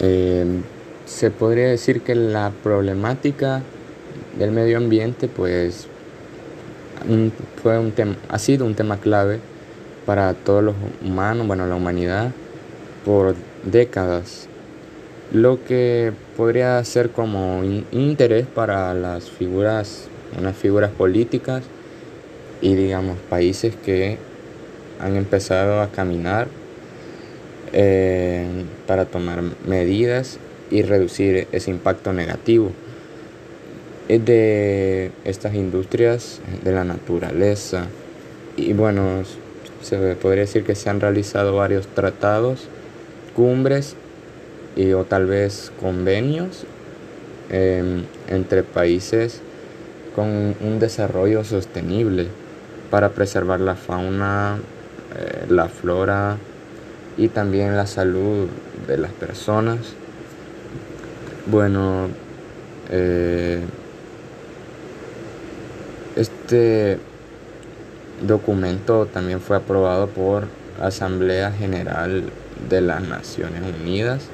Eh, se podría decir que la problemática del medio ambiente pues fue un tema, ha sido un tema clave para todos los humanos, bueno, la humanidad por décadas. Lo que podría ser como interés para las figuras, unas figuras políticas y digamos países que han empezado a caminar eh, para tomar medidas y reducir ese impacto negativo de estas industrias de la naturaleza. Y bueno, se podría decir que se han realizado varios tratados, cumbres y, o tal vez convenios em, entre países con un desarrollo sostenible para preservar la fauna, eh, la flora y también la salud de las personas. Bueno, eh, este documento también fue aprobado por Asamblea General de las Naciones Unidas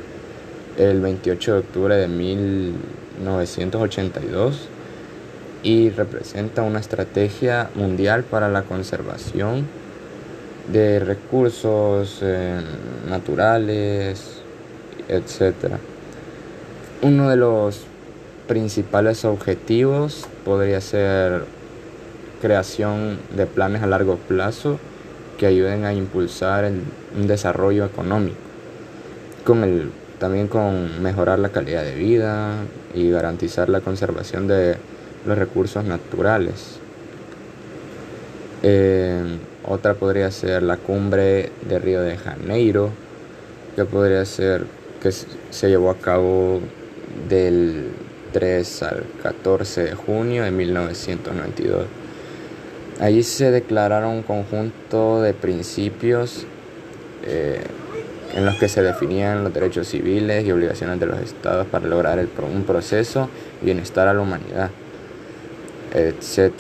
el 28 de octubre de 1982 y representa una estrategia mundial para la conservación de recursos eh, naturales, etc. Uno de los principales objetivos podría ser creación de planes a largo plazo que ayuden a impulsar un desarrollo económico, con el, también con mejorar la calidad de vida y garantizar la conservación de los recursos naturales. Eh, otra podría ser la cumbre de Río de Janeiro, que podría ser que se llevó a cabo del 3 al 14 de junio de 1992. Allí se declararon un conjunto de principios eh, en los que se definían los derechos civiles y obligaciones de los estados para lograr un proceso y bienestar a la humanidad, etc.